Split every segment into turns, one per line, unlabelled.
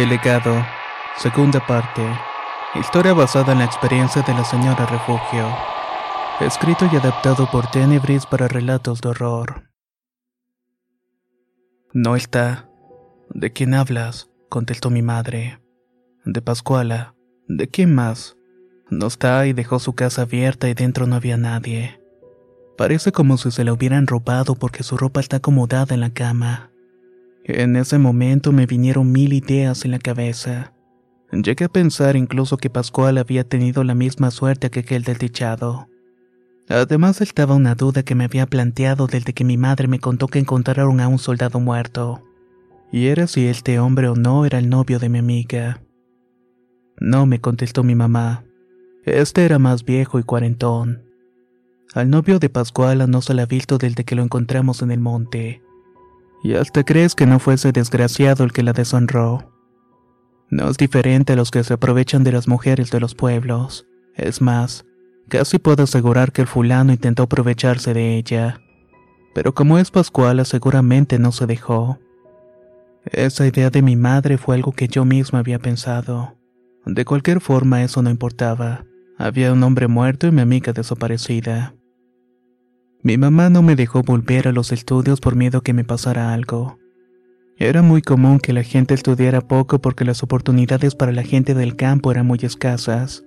El legado, segunda parte. Historia basada en la experiencia de la señora Refugio. Escrito y adaptado por Tenebris para relatos de horror. No está. ¿De quién hablas? contestó mi madre. De Pascuala. ¿De quién más? No está y dejó su casa abierta y dentro no había nadie. Parece como si se la hubieran robado porque su ropa está acomodada en la cama. En ese momento me vinieron mil ideas en la cabeza. Llegué a pensar incluso que Pascual había tenido la misma suerte que aquel del techado. Además estaba una duda que me había planteado desde que mi madre me contó que encontraron a un soldado muerto. Y era si este hombre o no era el novio de mi amiga. No, me contestó mi mamá. Este era más viejo y cuarentón. Al novio de Pascuala no se la ha visto desde que lo encontramos en el monte. Y hasta crees que no fuese desgraciado el que la deshonró. No es diferente a los que se aprovechan de las mujeres de los pueblos. Es más, casi puedo asegurar que el fulano intentó aprovecharse de ella. Pero como es Pascuala seguramente no se dejó. Esa idea de mi madre fue algo que yo misma había pensado. De cualquier forma eso no importaba. Había un hombre muerto y mi amiga desaparecida. Mi mamá no me dejó volver a los estudios por miedo que me pasara algo. Era muy común que la gente estudiara poco porque las oportunidades para la gente del campo eran muy escasas,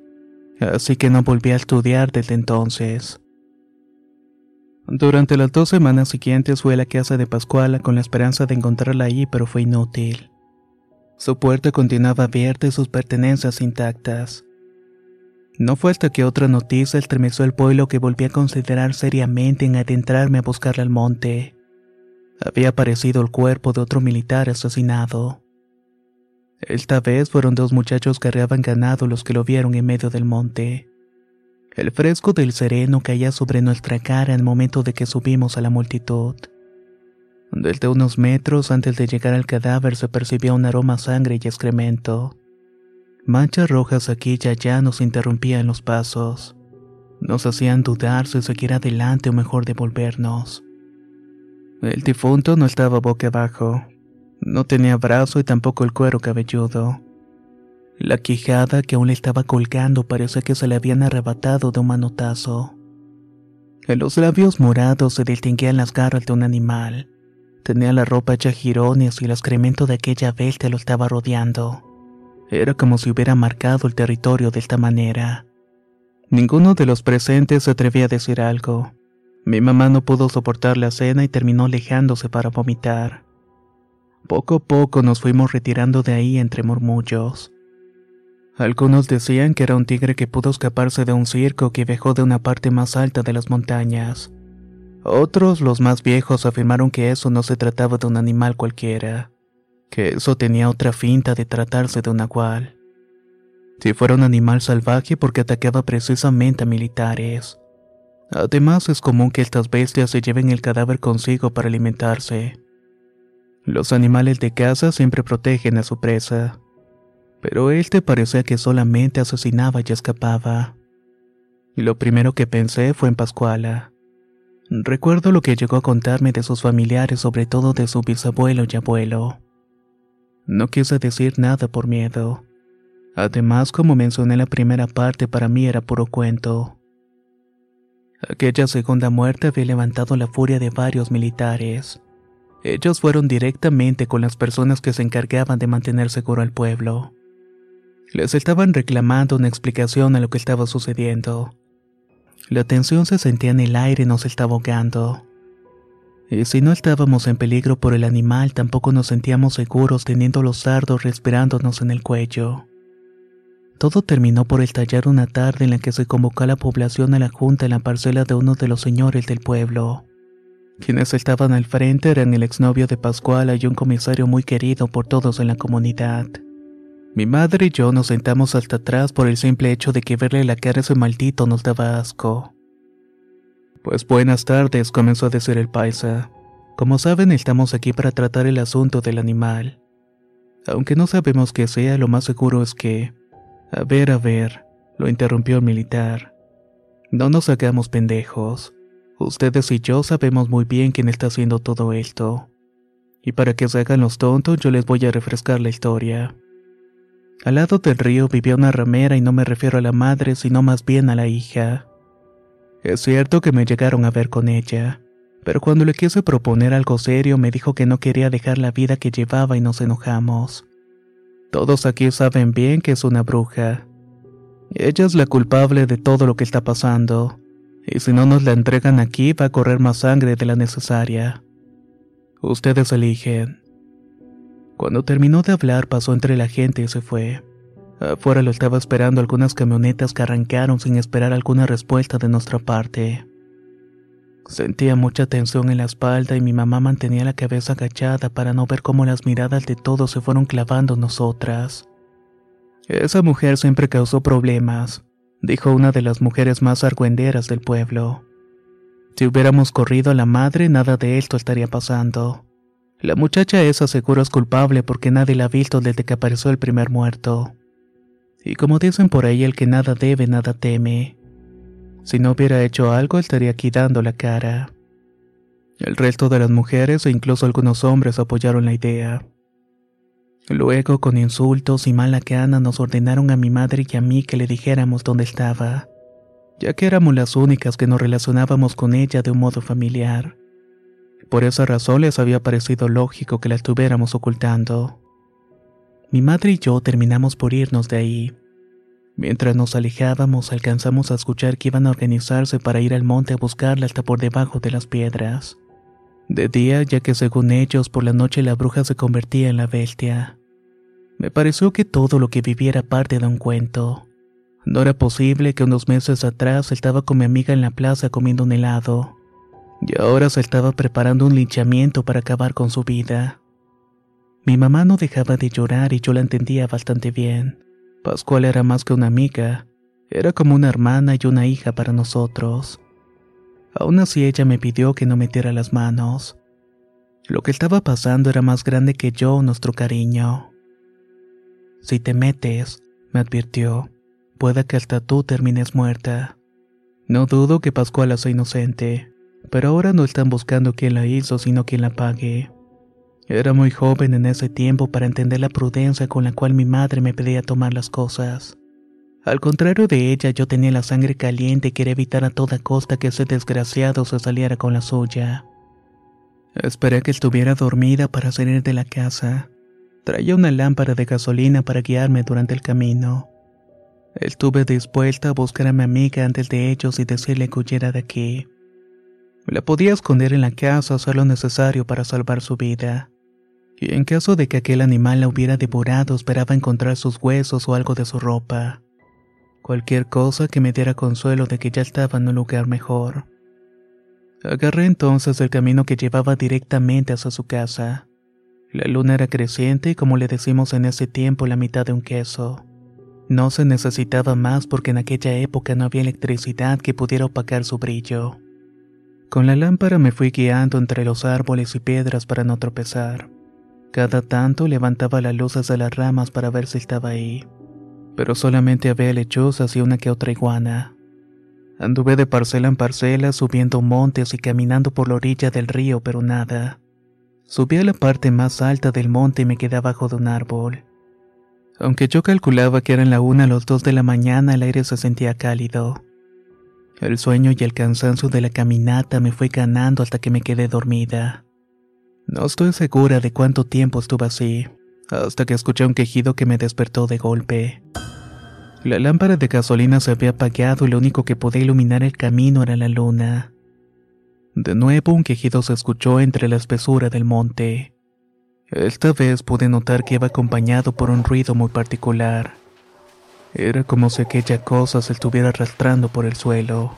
así que no volví a estudiar desde entonces. Durante las dos semanas siguientes fui a la casa de Pascuala con la esperanza de encontrarla ahí, pero fue inútil. Su puerta continuaba abierta y sus pertenencias intactas. No fue hasta que otra noticia estremeció el pueblo que volví a considerar seriamente en adentrarme a buscarle al monte. Había aparecido el cuerpo de otro militar asesinado. Esta vez fueron dos muchachos que arreaban ganado los que lo vieron en medio del monte. El fresco del sereno caía sobre nuestra cara el momento de que subimos a la multitud. Desde unos metros antes de llegar al cadáver se percibía un aroma a sangre y excremento. Manchas rojas aquí y allá nos interrumpían los pasos. Nos hacían dudar si seguir adelante o mejor devolvernos. El difunto no estaba boca abajo. No tenía brazo y tampoco el cuero cabelludo. La quijada que aún le estaba colgando parecía que se le habían arrebatado de un manotazo. En los labios morados se distinguían las garras de un animal. Tenía la ropa hecha jirones y el excremento de aquella bestia lo estaba rodeando. Era como si hubiera marcado el territorio de esta manera. Ninguno de los presentes se atrevía a decir algo. Mi mamá no pudo soportar la cena y terminó alejándose para vomitar. Poco a poco nos fuimos retirando de ahí entre murmullos. Algunos decían que era un tigre que pudo escaparse de un circo que viajó de una parte más alta de las montañas. Otros, los más viejos, afirmaron que eso no se trataba de un animal cualquiera que eso tenía otra finta de tratarse de un nahual. Si fuera un animal salvaje porque atacaba precisamente a militares. Además es común que estas bestias se lleven el cadáver consigo para alimentarse. Los animales de caza siempre protegen a su presa, pero este parecía que solamente asesinaba y escapaba. Y lo primero que pensé fue en Pascuala. Recuerdo lo que llegó a contarme de sus familiares, sobre todo de su bisabuelo y abuelo. No quise decir nada por miedo. Además, como mencioné en la primera parte, para mí era puro cuento. Aquella segunda muerte había levantado la furia de varios militares. Ellos fueron directamente con las personas que se encargaban de mantener seguro al pueblo. Les estaban reclamando una explicación a lo que estaba sucediendo. La tensión se sentía en el aire y nos estaba ahogando. Y si no estábamos en peligro por el animal, tampoco nos sentíamos seguros teniendo los sardos respirándonos en el cuello. Todo terminó por estallar una tarde en la que se convocó a la población a la junta en la parcela de uno de los señores del pueblo. Quienes estaban al frente eran el exnovio de Pascuala y un comisario muy querido por todos en la comunidad. Mi madre y yo nos sentamos hasta atrás por el simple hecho de que verle la cara a ese maldito nos daba asco. Pues buenas tardes, comenzó a decir el paisa. Como saben, estamos aquí para tratar el asunto del animal. Aunque no sabemos qué sea, lo más seguro es que... A ver, a ver, lo interrumpió el militar. No nos hagamos pendejos. Ustedes y yo sabemos muy bien quién está haciendo todo esto. Y para que se hagan los tontos, yo les voy a refrescar la historia. Al lado del río vivía una ramera y no me refiero a la madre, sino más bien a la hija. Es cierto que me llegaron a ver con ella, pero cuando le quise proponer algo serio me dijo que no quería dejar la vida que llevaba y nos enojamos. Todos aquí saben bien que es una bruja. Ella es la culpable de todo lo que está pasando, y si no nos la entregan aquí va a correr más sangre de la necesaria. Ustedes eligen. Cuando terminó de hablar pasó entre la gente y se fue. Afuera lo estaba esperando algunas camionetas que arrancaron sin esperar alguna respuesta de nuestra parte. Sentía mucha tensión en la espalda y mi mamá mantenía la cabeza agachada para no ver cómo las miradas de todos se fueron clavando en nosotras. Esa mujer siempre causó problemas, dijo una de las mujeres más argüenderas del pueblo. Si hubiéramos corrido a la madre, nada de esto estaría pasando. La muchacha esa seguro es culpable porque nadie la ha visto desde que apareció el primer muerto. Y como dicen por ahí, el que nada debe, nada teme. Si no hubiera hecho algo, estaría aquí dando la cara. El resto de las mujeres e incluso algunos hombres apoyaron la idea. Luego, con insultos y mala gana, nos ordenaron a mi madre y a mí que le dijéramos dónde estaba, ya que éramos las únicas que nos relacionábamos con ella de un modo familiar. Por esa razón les había parecido lógico que la estuviéramos ocultando. Mi madre y yo terminamos por irnos de ahí. Mientras nos alejábamos alcanzamos a escuchar que iban a organizarse para ir al monte a buscarla hasta por debajo de las piedras. De día, ya que según ellos por la noche la bruja se convertía en la bestia. Me pareció que todo lo que viviera parte de un cuento. No era posible que unos meses atrás estaba con mi amiga en la plaza comiendo un helado y ahora se estaba preparando un linchamiento para acabar con su vida. Mi mamá no dejaba de llorar y yo la entendía bastante bien. Pascual era más que una amiga, era como una hermana y una hija para nosotros. Aún así ella me pidió que no metiera las manos. Lo que estaba pasando era más grande que yo, nuestro cariño. Si te metes, me advirtió, pueda que hasta tú termines muerta. No dudo que Pascuala sea inocente, pero ahora no están buscando quién la hizo, sino quién la pague. Era muy joven en ese tiempo para entender la prudencia con la cual mi madre me pedía tomar las cosas. Al contrario de ella, yo tenía la sangre caliente y quería evitar a toda costa que ese desgraciado se saliera con la suya. Esperé que estuviera dormida para salir de la casa. Traía una lámpara de gasolina para guiarme durante el camino. Estuve dispuesta a buscar a mi amiga antes de ellos y decirle que huyera de aquí. La podía esconder en la casa hacer lo necesario para salvar su vida. Y en caso de que aquel animal la hubiera devorado, esperaba encontrar sus huesos o algo de su ropa. Cualquier cosa que me diera consuelo de que ya estaba en un lugar mejor. Agarré entonces el camino que llevaba directamente hacia su casa. La luna era creciente y como le decimos en ese tiempo la mitad de un queso. No se necesitaba más porque en aquella época no había electricidad que pudiera opacar su brillo. Con la lámpara me fui guiando entre los árboles y piedras para no tropezar. Cada tanto levantaba las luces de las ramas para ver si estaba ahí, pero solamente había lechuzas y una que otra iguana. Anduve de parcela en parcela subiendo montes y caminando por la orilla del río, pero nada. Subí a la parte más alta del monte y me quedé abajo de un árbol. Aunque yo calculaba que eran la una a las dos de la mañana, el aire se sentía cálido. El sueño y el cansancio de la caminata me fue ganando hasta que me quedé dormida. No estoy segura de cuánto tiempo estuve así, hasta que escuché un quejido que me despertó de golpe. La lámpara de gasolina se había apagado y lo único que podía iluminar el camino era la luna. De nuevo un quejido se escuchó entre la espesura del monte. Esta vez pude notar que iba acompañado por un ruido muy particular. Era como si aquella cosa se estuviera arrastrando por el suelo.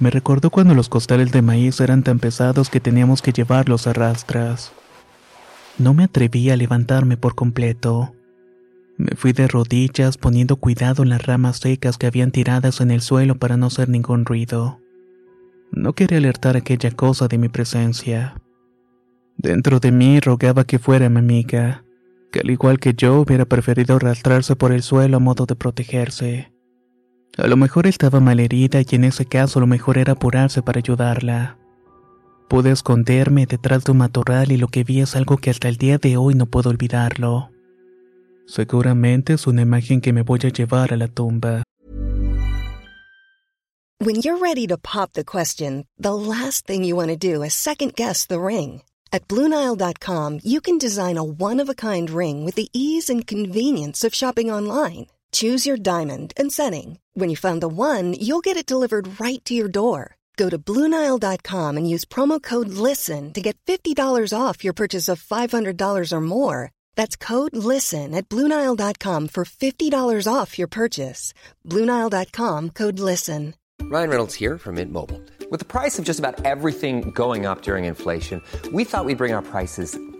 Me recordó cuando los costales de maíz eran tan pesados que teníamos que llevarlos a rastras. No me atreví a levantarme por completo. Me fui de rodillas poniendo cuidado en las ramas secas que habían tiradas en el suelo para no hacer ningún ruido. No quería alertar a aquella cosa de mi presencia. Dentro de mí rogaba que fuera mi amiga, que al igual que yo hubiera preferido arrastrarse por el suelo a modo de protegerse. A lo mejor estaba malherida y en ese caso lo mejor era apurarse para ayudarla. Pude esconderme detrás de un matorral y lo que vi es algo que hasta el día de hoy no puedo olvidarlo. Seguramente es una imagen que me voy a llevar a la tumba.
When you're ready to pop the question, the last thing you want to do is second guess the ring. At Bluenile.com, you can design a one of a kind ring with the ease and convenience of shopping online. Choose your diamond and setting. When you find the one, you'll get it delivered right to your door. Go to Bluenile.com and use promo code LISTEN to get $50 off your purchase of $500 or more. That's code LISTEN at Bluenile.com for $50 off your purchase. Bluenile.com code LISTEN.
Ryan Reynolds here from Mint Mobile. With the price of just about everything going up during inflation, we thought we'd bring our prices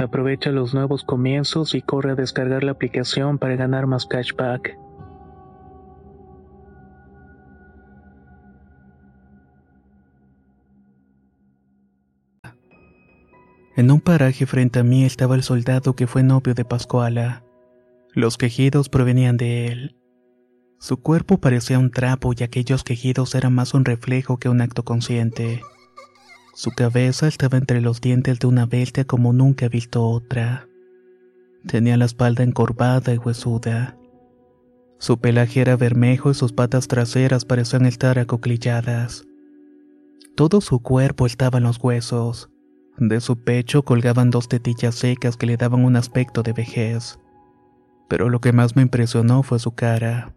Aprovecha los nuevos comienzos y corre a descargar la aplicación para ganar más cashback. En un paraje frente a mí estaba el soldado que fue novio de Pascuala. Los quejidos provenían de él. Su cuerpo parecía un trapo y aquellos quejidos eran más un reflejo que un acto consciente. Su cabeza estaba entre los dientes de una bestia como nunca he visto otra. Tenía la espalda encorvada y huesuda. Su pelaje era bermejo y sus patas traseras parecían estar acoclilladas. Todo su cuerpo estaba en los huesos. De su pecho colgaban dos tetillas secas que le daban un aspecto de vejez. Pero lo que más me impresionó fue su cara.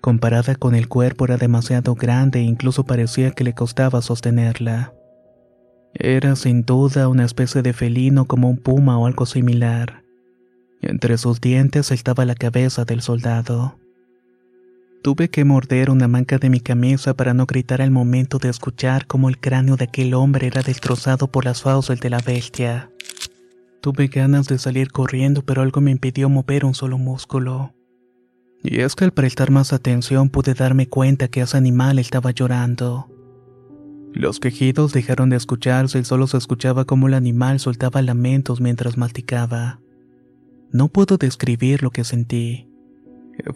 Comparada con el cuerpo era demasiado grande e incluso parecía que le costaba sostenerla. Era sin duda una especie de felino como un puma o algo similar. Entre sus dientes estaba la cabeza del soldado. Tuve que morder una manca de mi camisa para no gritar al momento de escuchar cómo el cráneo de aquel hombre era destrozado por las fauces de la bestia. Tuve ganas de salir corriendo, pero algo me impidió mover un solo músculo. Y es que al prestar más atención pude darme cuenta que ese animal estaba llorando. Los quejidos dejaron de escucharse y solo se escuchaba cómo el animal soltaba lamentos mientras masticaba. No puedo describir lo que sentí.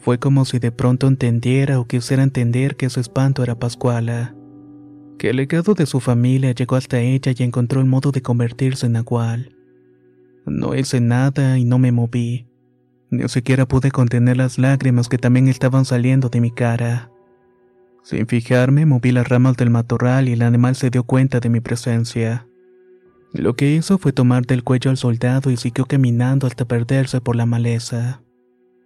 Fue como si de pronto entendiera o quisiera entender que su espanto era Pascuala, que el legado de su familia llegó hasta ella y encontró el modo de convertirse en Nahual. No hice nada y no me moví. Ni siquiera pude contener las lágrimas que también estaban saliendo de mi cara. Sin fijarme, moví las ramas del matorral y el animal se dio cuenta de mi presencia. Lo que hizo fue tomar del cuello al soldado y siguió caminando hasta perderse por la maleza.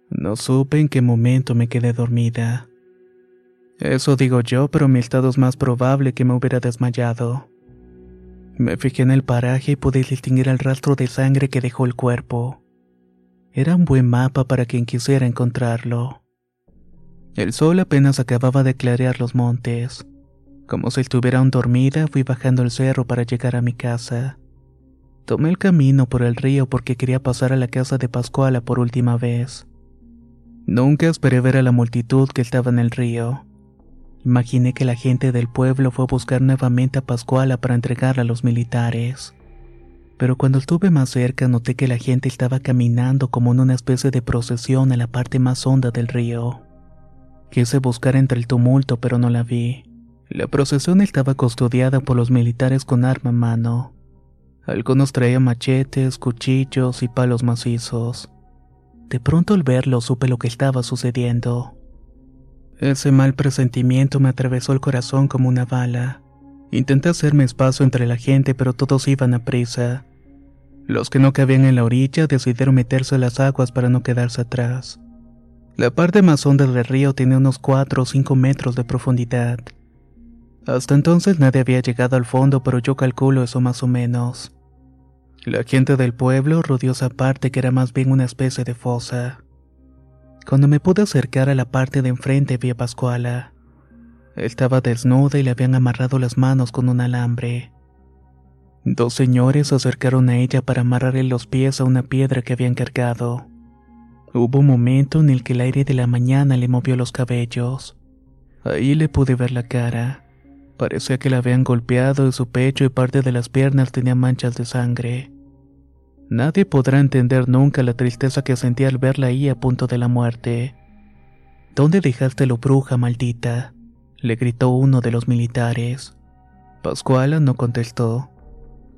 No supe en qué momento me quedé dormida. Eso digo yo, pero mi estado es más probable que me hubiera desmayado. Me fijé en el paraje y pude distinguir el rastro de sangre que dejó el cuerpo. Era un buen mapa para quien quisiera encontrarlo. El sol apenas acababa de clarear los montes. Como si estuviera aún dormida, fui bajando el cerro para llegar a mi casa. Tomé el camino por el río porque quería pasar a la casa de Pascuala por última vez. Nunca esperé ver a la multitud que estaba en el río. Imaginé que la gente del pueblo fue a buscar nuevamente a Pascuala para entregarla a los militares. Pero cuando estuve más cerca noté que la gente estaba caminando como en una especie de procesión en la parte más honda del río. Quise buscar entre el tumulto, pero no la vi. La procesión estaba custodiada por los militares con arma en mano. Algunos traían machetes, cuchillos y palos macizos. De pronto al verlo supe lo que estaba sucediendo. Ese mal presentimiento me atravesó el corazón como una bala. Intenté hacerme espacio entre la gente, pero todos iban a prisa. Los que no cabían en la orilla decidieron meterse a las aguas para no quedarse atrás. La parte más honda del río tiene unos 4 o 5 metros de profundidad. Hasta entonces nadie había llegado al fondo, pero yo calculo eso más o menos. La gente del pueblo rodeó esa parte que era más bien una especie de fosa. Cuando me pude acercar a la parte de enfrente vi a Pascuala. Estaba desnuda y le habían amarrado las manos con un alambre. Dos señores se acercaron a ella para amarrarle los pies a una piedra que habían cargado. Hubo un momento en el que el aire de la mañana le movió los cabellos. Ahí le pude ver la cara. Parecía que la habían golpeado y su pecho y parte de las piernas tenían manchas de sangre. Nadie podrá entender nunca la tristeza que sentí al verla ahí a punto de la muerte. ¿Dónde dejaste lo bruja, maldita? le gritó uno de los militares. Pascuala no contestó.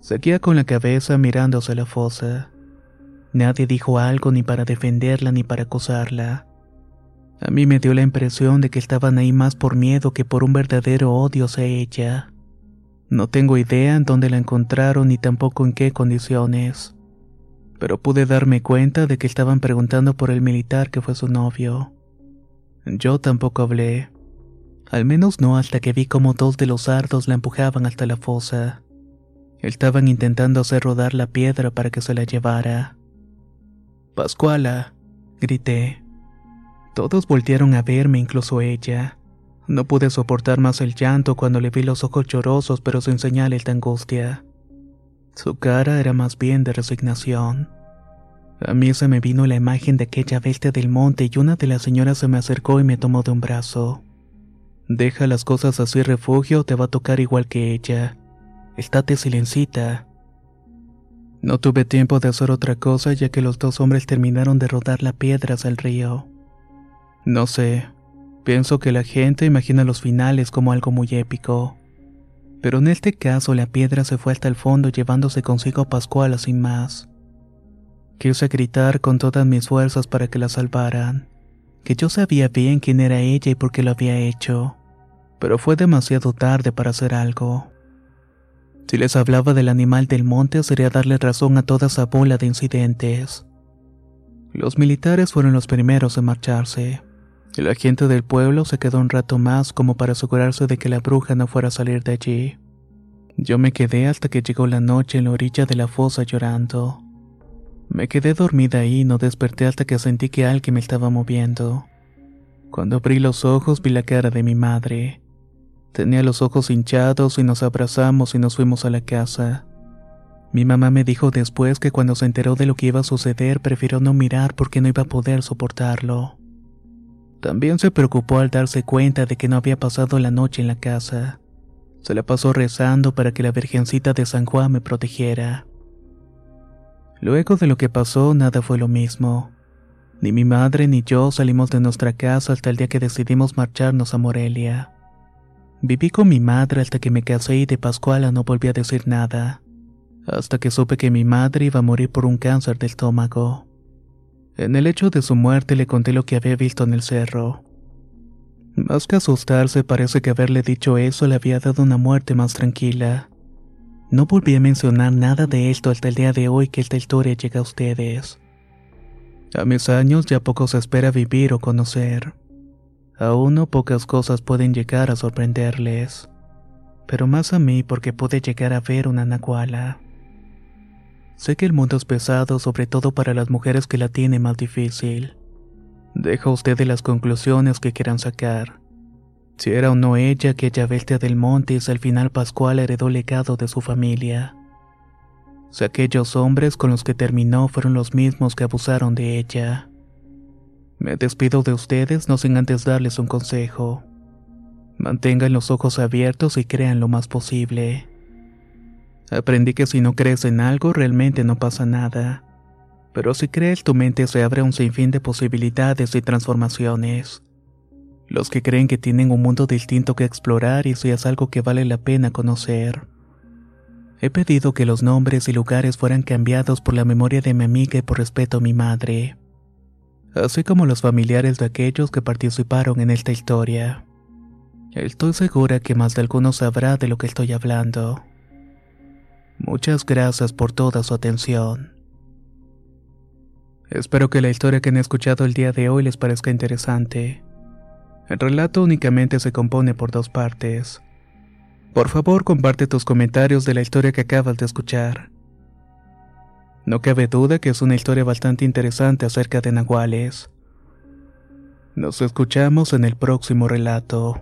Seguía con la cabeza mirándose la fosa. Nadie dijo algo ni para defenderla ni para acusarla. A mí me dio la impresión de que estaban ahí más por miedo que por un verdadero odio hacia ella. No tengo idea en dónde la encontraron ni tampoco en qué condiciones. Pero pude darme cuenta de que estaban preguntando por el militar que fue su novio. Yo tampoco hablé. Al menos no hasta que vi como dos de los sardos la empujaban hasta la fosa. Estaban intentando hacer rodar la piedra para que se la llevara. Pascuala, grité. Todos voltearon a verme, incluso ella. No pude soportar más el llanto cuando le vi los ojos llorosos pero sin señales de angustia. Su cara era más bien de resignación. A mí se me vino la imagen de aquella bestia del monte y una de las señoras se me acercó y me tomó de un brazo. Deja las cosas así, refugio, te va a tocar igual que ella. Estate silencita. No tuve tiempo de hacer otra cosa ya que los dos hombres terminaron de rodar la piedra hacia el río. No sé, pienso que la gente imagina los finales como algo muy épico. Pero en este caso la piedra se fue hasta el fondo llevándose consigo a Pascuala sin más. Quise gritar con todas mis fuerzas para que la salvaran, que yo sabía bien quién era ella y por qué lo había hecho, pero fue demasiado tarde para hacer algo. Si les hablaba del animal del monte sería darle razón a toda esa bola de incidentes. Los militares fueron los primeros en marcharse. La gente del pueblo se quedó un rato más como para asegurarse de que la bruja no fuera a salir de allí. Yo me quedé hasta que llegó la noche en la orilla de la fosa llorando. Me quedé dormida ahí y no desperté hasta que sentí que alguien me estaba moviendo. Cuando abrí los ojos vi la cara de mi madre. Tenía los ojos hinchados y nos abrazamos y nos fuimos a la casa. Mi mamá me dijo después que cuando se enteró de lo que iba a suceder prefirió no mirar porque no iba a poder soportarlo. También se preocupó al darse cuenta de que no había pasado la noche en la casa. Se la pasó rezando para que la Virgencita de San Juan me protegiera. Luego de lo que pasó, nada fue lo mismo. Ni mi madre ni yo salimos de nuestra casa hasta el día que decidimos marcharnos a Morelia. Viví con mi madre hasta que me casé y de Pascuala no volví a decir nada, hasta que supe que mi madre iba a morir por un cáncer de estómago. En el hecho de su muerte le conté lo que había visto en el cerro. Más que asustarse, parece que haberle dicho eso le había dado una muerte más tranquila. No volví a mencionar nada de esto hasta el día de hoy que esta historia llega a ustedes. A mis años ya poco se espera vivir o conocer. A uno pocas cosas pueden llegar a sorprenderles, pero más a mí porque pude llegar a ver una nahuala. Sé que el mundo es pesado, sobre todo para las mujeres que la tienen más difícil. Deja usted de las conclusiones que quieran sacar. Si era o no ella aquella bestia del monte y al final Pascual heredó legado de su familia. Si aquellos hombres con los que terminó fueron los mismos que abusaron de ella. Me despido de ustedes no sin antes darles un consejo. Mantengan los ojos abiertos y crean lo más posible. Aprendí que si no crees en algo realmente no pasa nada. Pero si crees tu mente se abre a un sinfín de posibilidades y transformaciones. Los que creen que tienen un mundo distinto que explorar y si es algo que vale la pena conocer. He pedido que los nombres y lugares fueran cambiados por la memoria de mi amiga y por respeto a mi madre, así como los familiares de aquellos que participaron en esta historia. Estoy segura que más de alguno sabrá de lo que estoy hablando. Muchas gracias por toda su atención. Espero que la historia que han escuchado el día de hoy les parezca interesante. El relato únicamente se compone por dos partes. Por favor, comparte tus comentarios de la historia que acabas de escuchar. No cabe duda que es una historia bastante interesante acerca de nahuales. Nos escuchamos en el próximo relato.